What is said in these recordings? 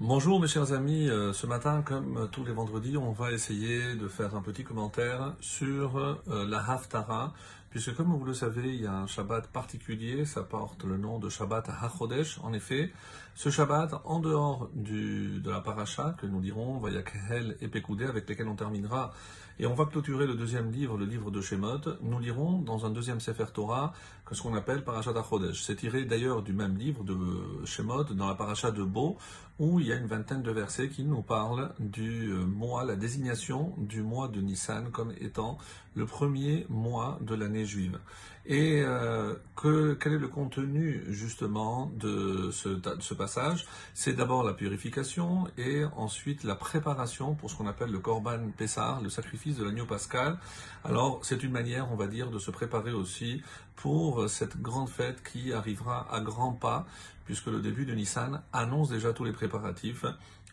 Bonjour mes chers amis, Euh, ce matin comme tous les vendredis on va essayer de faire un petit commentaire sur euh, la Haftara puisque comme vous le savez il y a un Shabbat particulier, ça porte le nom de Shabbat HaChodesh. En effet, ce Shabbat en dehors du, de la paracha que nous dirons Vayakehel et Pekoudé avec lesquels on terminera et on va clôturer le deuxième livre, le livre de Shemot, nous lirons dans un deuxième Sefer Torah que ce qu'on appelle Parashat HaChodesh. C'est tiré d'ailleurs du même livre de Shemot dans la paracha de Bo où il y a une vingtaine de versets qui nous parlent du euh, mois, la désignation du mois de Nissan comme étant le premier mois de l'année juive. Et euh, que, quel est le contenu justement de ce, de ce passage? C'est d'abord la purification et ensuite la préparation pour ce qu'on appelle le Korban Pessar, le sacrifice de l'agneau pascal. Alors c'est une manière, on va dire, de se préparer aussi pour cette grande fête qui arrivera à grands pas, puisque le début de Nissan annonce déjà tous les préparatifs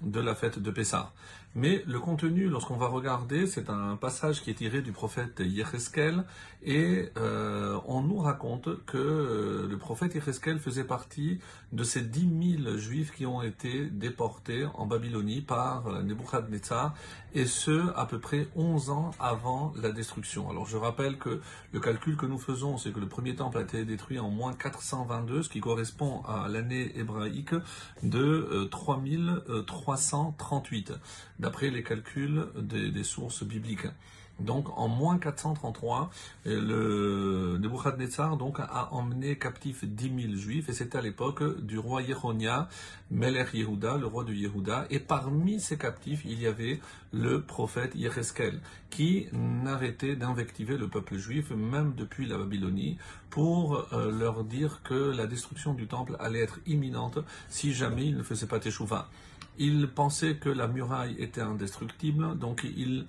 de la fête de Pessah. Mais le contenu, lorsqu'on va regarder, c'est un passage qui est tiré du prophète Yerkeskel et euh, on nous raconte que euh, le prophète Yerkeskel faisait partie de ces 10 000 juifs qui ont été déportés en Babylonie par Nebuchadnezzar et ce, à peu près 11 ans avant la destruction. Alors je rappelle que le calcul que nous faisons, c'est que le premier temple a été détruit en moins 422, ce qui correspond à l'année hébraïque de euh, 3003 338, d'après les calculs des, des sources bibliques. Donc en moins 433, le Nebuchadnezzar donc a emmené captif 10 000 juifs et c'était à l'époque du roi Yehonia, Melech Yehuda, le roi de Yehuda. Et parmi ces captifs, il y avait le prophète Yecheskel qui n'arrêtait d'invectiver le peuple juif même depuis la Babylonie pour euh, leur dire que la destruction du temple allait être imminente si jamais il ne faisait pas Teshuvah. Il pensait que la muraille était indestructible, donc il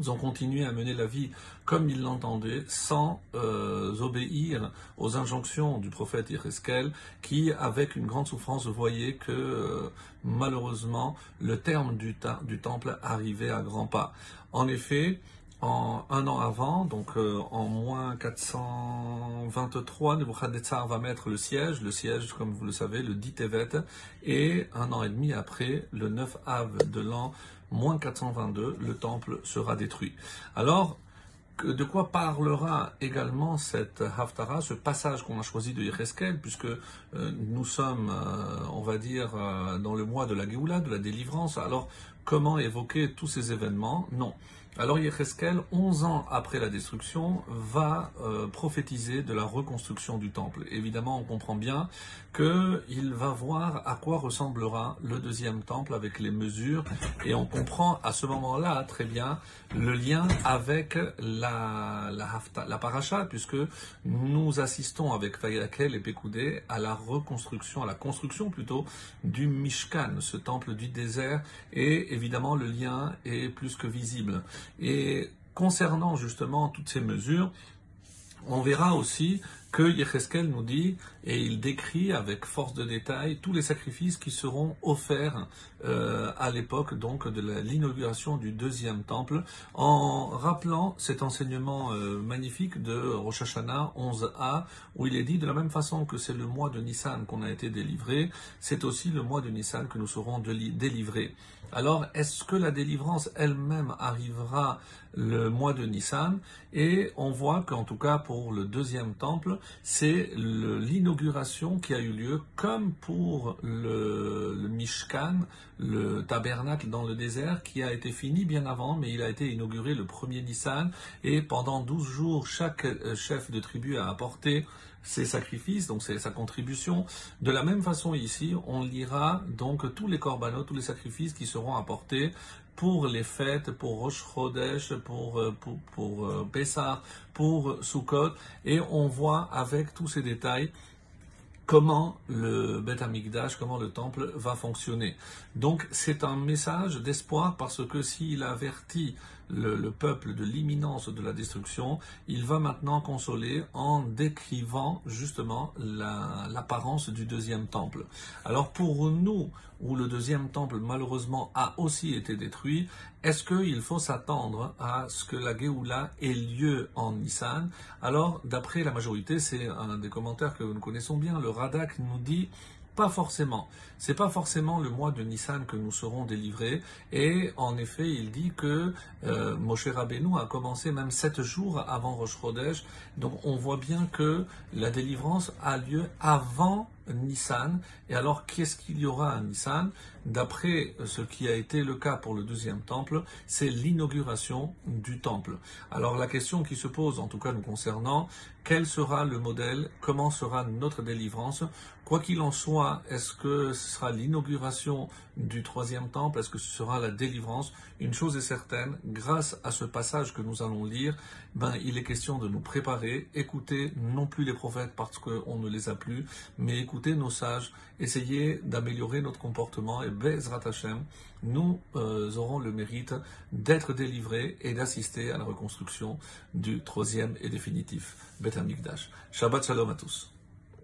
ils ont continué à mener la vie comme ils l'entendaient, sans euh, obéir aux injonctions du prophète Ireskel, qui, avec une grande souffrance, voyait que euh, malheureusement le terme du, temple arrivait à grands pas. En effet, un an avant, donc euh, en moins 423, Nebuchadnezzar va mettre le siège, le siège, comme vous le savez, le dit Tevet, et un an et demi après, le 9 av de l'an moins 422, le temple sera détruit. Alors, de quoi parlera également cette Haftara, ce passage qu'on a choisi de Yecheskel, puisque euh, nous sommes, euh, on va dire, euh, dans le mois de la Géoula, de la délivrance. Alors, comment évoquer tous ces événements? Non. Alors Yecheskel, 11 ans après la destruction, va euh, prophétiser de la reconstruction du temple. Évidemment, on comprend bien qu'il va voir à quoi ressemblera le deuxième temple avec les mesures, et on comprend à ce moment-là très bien le lien avec la, paracha, puisque nous assistons avec Vayakel et Pekoudé à la reconstruction, à la construction plutôt, du Mishkan, ce temple du désert, et évidemment le lien est plus que visible. Et concernant justement toutes ces mesures, on verra aussi que Yecheskel nous dit, et il décrit avec force de détail tous les sacrifices qui seront offerts euh, à l'époque donc de l'inauguration du deuxième temple, en rappelant cet enseignement euh, magnifique de Rosh Hashanah 11a, où il est dit de la même façon que c'est le mois de Nissan qu'on a été délivré, c'est aussi le mois de Nissan que nous serons délivrés. Alors, est-ce que la délivrance elle-même arrivera le mois de Nissan? Et on voit qu'en tout cas pour le deuxième temple, c'est l'inauguration qui a eu lieu comme pour le, Mishkan, le tabernacle dans le désert, qui a été fini bien avant, mais il a été inauguré le premier Nissan, et pendant 12 jours, chaque euh, chef de tribu a apporté ses sacrifices, donc c'est sa contribution. De la même façon ici, on lira donc tous les corbanotes, tous les sacrifices qui seront apportés pour les fêtes, pour Rosh Chodesh, pour, euh, pour, pour euh, Pessah, pour et on voit avec tous ces détails comment le Beth Amikdash, comment le temple va fonctionner. Donc c'est un message d'espoir parce que s'il avertit le, le, peuple de l'imminence de la destruction, il va maintenant consoler en décrivant justement l'apparence la, du deuxième temple. Alors pour nous, où le deuxième temple malheureusement a aussi été détruit, est-ce qu'il faut s'attendre à ce que la Géoula ait lieu en Nissan? Alors d'après la majorité, c'est un des commentaires que nous connaissons bien, le Radak nous dit Pas forcément. C'est pas forcément le mois de Nissan que nous serons délivrés. Et en effet, il dit que euh, Moshe Rabbeinu a commencé même sept jours avant Rosh Chodesh. Donc on voit bien que la délivrance a lieu avant Nissan. Et alors, qu'est-ce qu'il y aura à Nissan D'après ce qui a été le cas pour le deuxième temple, c'est l'inauguration du temple. Alors la question qui se pose, en tout cas nous concernant, quel sera le modèle? Comment sera notre délivrance? Quoi qu'il en soit, est-ce que ce sera l'inauguration du troisième temple? Est-ce que ce sera la délivrance? Une chose est certaine, grâce à ce passage que nous allons lire, ben, il est question de nous préparer, écouter non plus les prophètes parce qu'on ne les a plus, mais écouter nos sages, essayer d'améliorer notre comportement et Bezrat Hashem, nous euh, aurons le mérite d'être délivrés et d'assister à la reconstruction du troisième et définitif Amikdash. Shabbat Shalom à tous.